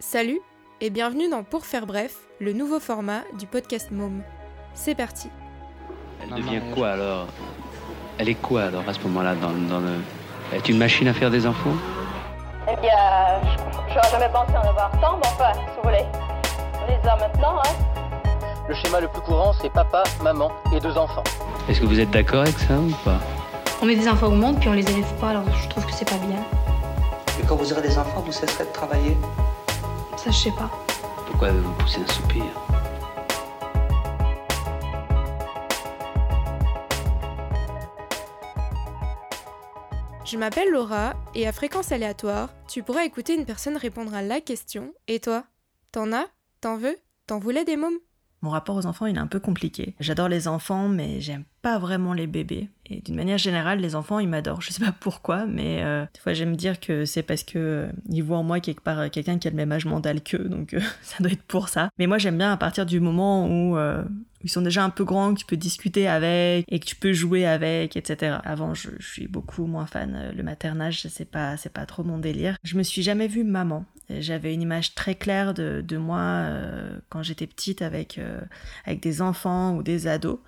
Salut et bienvenue dans Pour faire bref, le nouveau format du podcast Môme. C'est parti. Elle devient quoi alors Elle est quoi alors à ce moment-là dans, dans le... Elle est une machine à faire des enfants Eh bien, je- j'aurais jamais pensé en avoir tant, mais enfin, si vous voulez. On les a maintenant, hein. Le schéma le plus courant, c'est papa, maman et deux enfants. Est-ce que vous êtes d'accord avec ça ou pas On met des enfants au monde puis on les élève pas, alors je trouve que c'est pas bien. Et quand vous aurez des enfants, vous cesserez de travailler? Ça, je sais pas. Pourquoi vous poussez un soupir? Je m'appelle Laura et à fréquence aléatoire, tu pourras écouter une personne répondre à la question Et toi? T'en as? T'en veux? T'en voulais des mômes? Mon rapport aux enfants, il est un peu compliqué. J'adore les enfants, mais j'aime pas vraiment les bébés. Et d'une manière générale, les enfants, ils m'adorent. Je sais pas pourquoi, mais euh, des fois, j'aime dire que c'est parce que euh, ils voient en moi quelque part euh, quelqu'un qui a le même âge mental qu'eux, donc euh, ça doit être pour ça. Mais moi, j'aime bien à partir du moment où ils sont déjà un peu grands, que tu peux discuter avec et que tu peux jouer avec, etc. Avant, je, je suis beaucoup moins fan. Le maternage, c'est pas, c'est pas trop mon délire. Je me suis jamais vue maman. J'avais une image très claire de, de moi euh, quand j'étais petite avec, euh, avec des enfants ou des ados.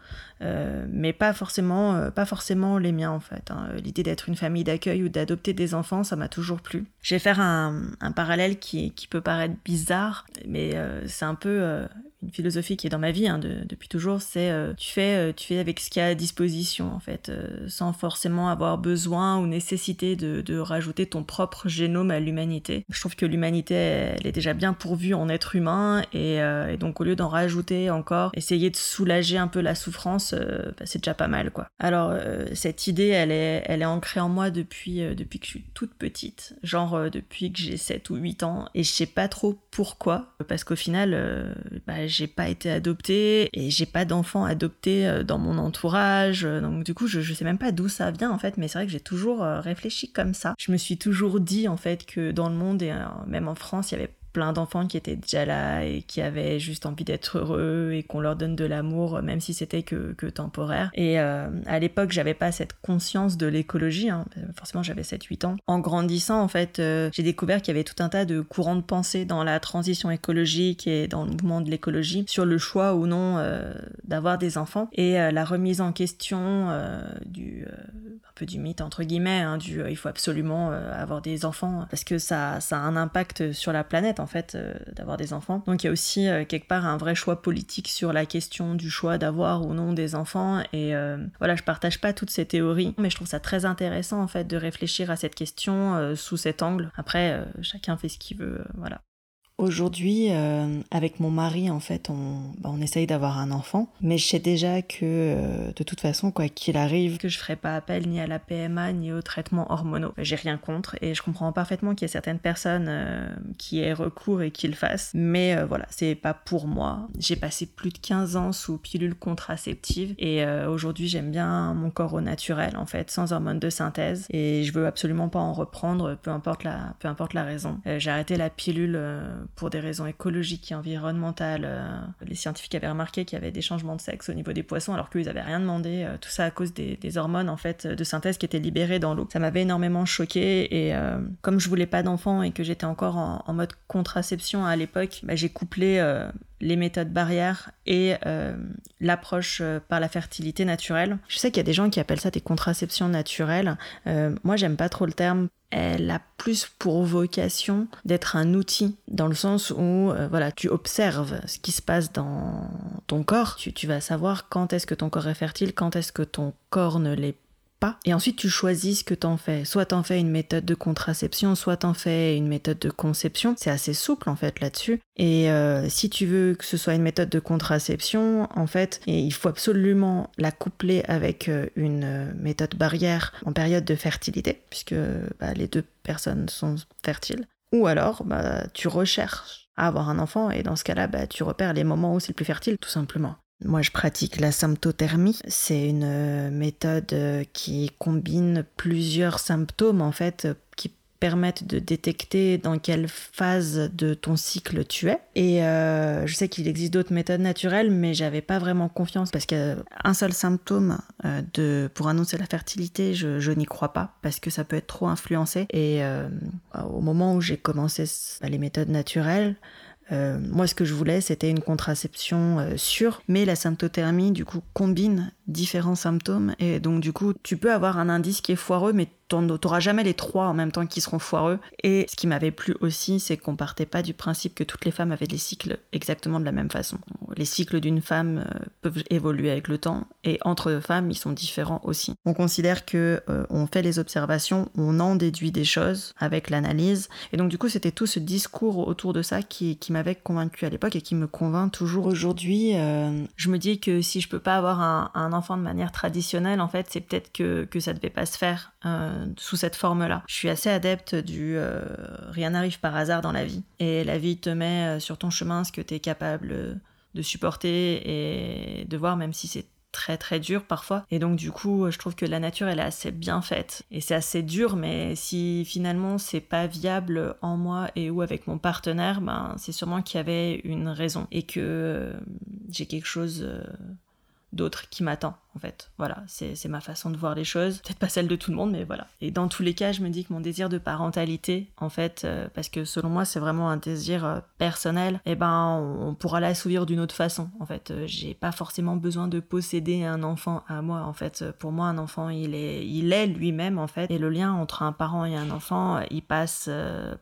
Euh, mais pas forcément, euh, pas forcément les miens en fait. hein. L'idée d'être une famille d'accueil ou d'adopter des enfants, ça m'a toujours plu. Je vais faire un, parallèle qui, qui peut paraître bizarre, mais euh, c'est un peu une philosophie qui est dans ma vie hein, de- depuis toujours. C'est tu fais, tu fais avec ce qu'il y a à disposition en fait, sans forcément avoir besoin ou nécessité de, rajouter ton propre génome à l'humanité. Je trouve que l'humanité, elle est déjà bien pourvue en être humain et donc au lieu d'en rajouter encore, essayer de soulager un peu la souffrance, euh, bah, c'est déjà pas mal quoi. Alors euh, cette idée, elle est, elle est ancrée en moi depuis, euh, depuis que je suis toute petite, genre depuis que j'ai 7 ou 8 ans. Et je sais pas trop pourquoi, parce qu'au final, bah, j'ai pas été adoptée. Et j'ai pas d'enfants adoptés dans mon entourage, donc du coup je, je sais même pas d'où ça vient en fait, mais c'est vrai que j'ai toujours réfléchi comme ça. Je me suis toujours dit en fait que dans le monde et même en France, il y avait plein d'enfants qui étaient déjà là et qui avaient juste envie d'être heureux et qu'on leur donne de l'amour même si c'était que, que temporaire. Et euh, à l'époque, j'avais pas cette conscience de l'écologie, hein. forcément j'avais 7-8 ans. En grandissant, en fait, euh, j'ai découvert qu'il y avait tout un tas de courants de pensée dans la transition écologique et dans le mouvement de l'écologie sur le choix ou non euh, d'avoir des enfants et euh, la remise en question euh, du un peu du mythe entre guillemets hein, du euh, il faut absolument euh, avoir des enfants parce que ça ça a un impact sur la planète en fait euh, d'avoir des enfants. Donc il y a aussi quelque part un vrai choix politique sur la question du choix d'avoir ou non des enfants. Et voilà je partage pas toutes ces théories mais je trouve ça très intéressant en fait de réfléchir à cette question sous cet angle. Après chacun fait ce qu'il veut voilà Aujourd'hui, euh, avec mon mari, en fait, on, bah, on essaye d'avoir un enfant, mais je sais déjà que euh, de toute façon, quoi qu'il arrive, que je ferai pas appel ni à la PMA ni aux traitements hormonaux. J'ai rien contre et je comprends parfaitement qu'il y a certaines personnes euh, qui aient recours et qui le fassent, mais euh, voilà, c'est pas pour moi. J'ai passé plus de 15 ans sous pilule contraceptive et euh, aujourd'hui, j'aime bien mon corps au naturel, en fait, sans hormones de synthèse et je veux absolument pas en reprendre, peu importe la, peu importe la raison. Euh, J'ai arrêté la pilule pour des raisons écologiques et environnementales. Euh, les scientifiques avaient remarqué qu'il y avait des changements de sexe au niveau des poissons alors qu'ils avaient rien demandé. Euh, tout ça à cause des, hormones en fait de synthèse qui étaient libérées dans l'eau. Ça m'avait énormément choqué et euh, comme je voulais pas d'enfants et que j'étais encore en, mode contraception à l'époque, bah, j'ai couplé les méthodes barrières et euh, l'approche euh, par la fertilité naturelle. Je sais qu'il y a des gens qui appellent ça des contraceptions naturelles. Euh, moi, j'aime pas trop le terme. Elle a plus pour vocation d'être un outil dans le sens où voilà tu observes ce qui se passe dans ton corps. Tu, tu vas savoir quand est-ce que ton corps est fertile, quand est-ce que ton corps ne l'est Et ensuite, tu choisis ce que t'en fais. Soit t'en fais une méthode de contraception, soit t'en fais une méthode de conception. C'est assez souple, en fait, là-dessus. Et euh, si tu veux que ce soit une méthode de contraception, en fait, il faut absolument la coupler avec euh, une euh, méthode barrière en période de fertilité, puisque bah, les deux personnes sont fertiles. Ou alors, bah, tu recherches à avoir un enfant, et dans ce cas-là, bah, tu repères les moments où c'est le plus fertile, tout simplement. Moi, je pratique la symptothermie. C'est une euh, méthode euh, qui combine plusieurs symptômes, en fait, euh, qui permettent de détecter dans quelle phase de ton cycle tu es. Et je sais qu'il existe d'autres méthodes naturelles, mais j'avais pas vraiment confiance parce qu'un seul symptôme de, pour annoncer la fertilité, je, n'y crois pas parce que ça peut être trop influencé. Et au moment où j'ai commencé bah, les méthodes naturelles, euh, moi, ce que je voulais, c'était une contraception euh, sûre, mais la symptothermie, du coup, combine différents symptômes. Et donc, du coup, tu peux avoir un indice qui est foireux, mais t'auras jamais les trois en même temps qui seront foireux. Et ce qui m'avait plu aussi, c'est qu'on partait pas du principe que toutes les femmes avaient des cycles exactement de la même façon. Les cycles d'une femme euh, peuvent évoluer avec le temps, et entre femmes, ils sont différents aussi. On considère que on fait les observations, on en déduit des choses avec l'analyse, et donc du coup, c'était tout ce discours autour de ça qui, m'avait convaincu à l'époque et qui me convainc toujours aujourd'hui. je me dis que si je peux pas avoir un, un enfant de manière traditionnelle, en fait, c'est peut-être que, que ça devait pas se faire euh, sous cette forme-là. Je suis assez adepte du euh, rien n'arrive par hasard dans la vie. Et la vie te met euh, sur ton chemin ce que tu es capable de supporter et de voir, même si c'est très très dur parfois. Et donc du coup, je trouve que la nature elle est assez bien faite. Et c'est assez dur, mais si finalement c'est pas viable en moi et ou avec mon partenaire, ben c'est sûrement qu'il y avait une raison et que j'ai quelque chose d'autre qui m'attend en fait. Voilà, c'est ma façon de voir les choses. Peut-être pas celle de tout le monde, mais voilà. Et dans tous les cas, je me dis que mon désir de parentalité, en fait, euh, parce que selon moi, c'est vraiment un désir euh, personnel, eh ben, on, pourra l'assouvir d'une autre façon. En fait, euh, j'ai pas forcément besoin de posséder un enfant à moi. En fait, pour moi, un enfant, il est, il est lui-même, en fait. Et le lien entre un parent et un enfant, il passe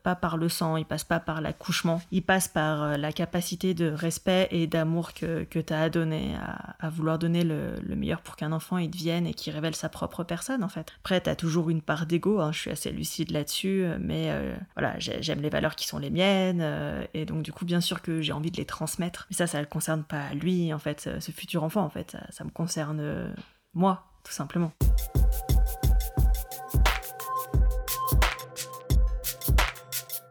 pas par le sang, il passe pas par l'accouchement, il passe par la capacité de respect et d'amour que, que tu as à donner, à, vouloir donner le meilleur pour qu'un enfant il devienne et qu'il révèle sa propre personne en fait. Après, t'as toujours une part d'ego, hein, je suis assez lucide là-dessus, mais euh, voilà, j'aime les valeurs qui sont les miennes, euh, et donc du coup, bien sûr que j'ai envie de les transmettre. Mais ça, ça ne concerne pas lui, en fait, ce futur enfant, en fait, ça, me concerne euh, moi, tout simplement.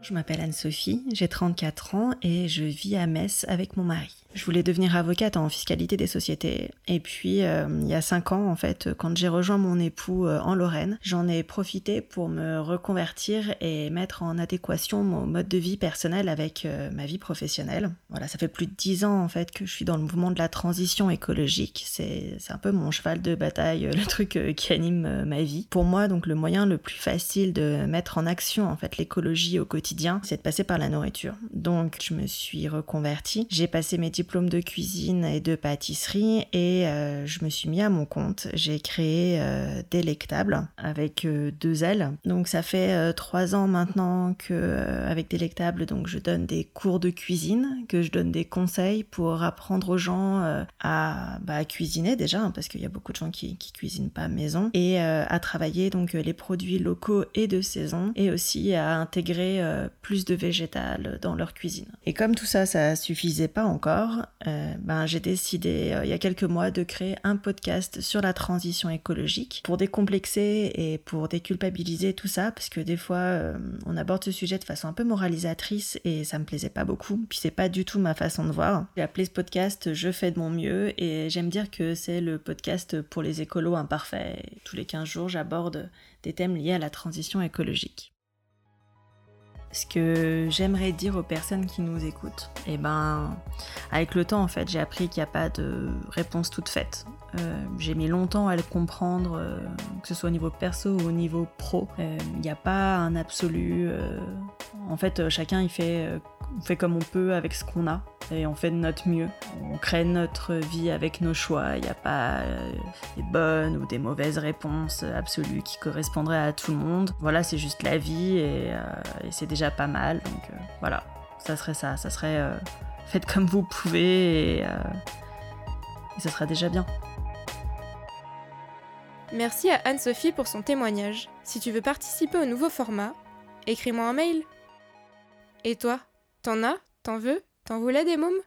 Je m'appelle Anne-Sophie, j'ai 34 ans et je vis à Metz avec mon mari. Je voulais devenir avocate en fiscalité des sociétés. Et puis, euh, il y a cinq ans, en fait, quand j'ai rejoint mon époux euh, en Lorraine, j'en ai profité pour me reconvertir et mettre en adéquation mon mode de vie personnel avec euh, ma vie professionnelle. Voilà, ça fait plus de dix ans, en fait, que je suis dans le mouvement de la transition écologique. C'est un peu mon cheval de bataille, le truc qui anime ma vie. Pour moi, donc, le moyen le plus facile de mettre en action, en fait, l'écologie au quotidien, c'est de passer par la nourriture. Donc, je me suis reconvertie. J'ai passé mes diplômes diplôme de cuisine et de pâtisserie et euh, je me suis mis à mon compte. J'ai créé euh, Délectable avec euh, deux L. Donc ça fait trois ans maintenant que avec Délectable, donc je donne des cours de cuisine, que je donne des conseils pour apprendre aux gens à, bah, cuisiner déjà, hein, parce qu'il y a beaucoup de gens qui, qui cuisinent pas maison, et à travailler donc les produits locaux et de saison, et aussi à intégrer plus de végétal dans leur cuisine. Et comme tout ça, ça suffisait pas encore, euh, ben, j'ai décidé euh, il y a quelques mois de créer un podcast sur la transition écologique pour décomplexer et pour déculpabiliser tout ça parce que des fois euh, on aborde ce sujet de façon un peu moralisatrice et ça me plaisait pas beaucoup puis c'est pas du tout ma façon de voir. J'ai appelé ce podcast Je fais de mon mieux et j'aime dire que c'est le podcast pour les écolos imparfaits. Tous les 15 jours j'aborde des thèmes liés à la transition écologique. Ce que j'aimerais dire aux personnes qui nous écoutent, eh ben, avec le temps, en fait, j'ai appris qu'il n'y a pas de réponse toute faite. Euh, j'ai mis longtemps à le comprendre, euh, que ce soit au niveau perso ou au niveau pro. Euh, il n'y a pas un absolu. en fait, chacun il fait, fait comme on peut avec ce qu'on a et on fait de notre mieux. On crée notre vie avec nos choix. Il n'y a pas des bonnes ou des mauvaises réponses absolues qui correspondraient à tout le monde. Voilà, c'est juste la vie et, et c'est déjà pas mal. Donc voilà, ça serait ça. Ça serait faites comme vous pouvez et, et ça sera déjà bien. Merci à Anne-Sophie pour son témoignage. Si tu veux participer au nouveau format, écris-moi un mail. Et toi, t'en as? T'en veux? T'en voulais des mômes?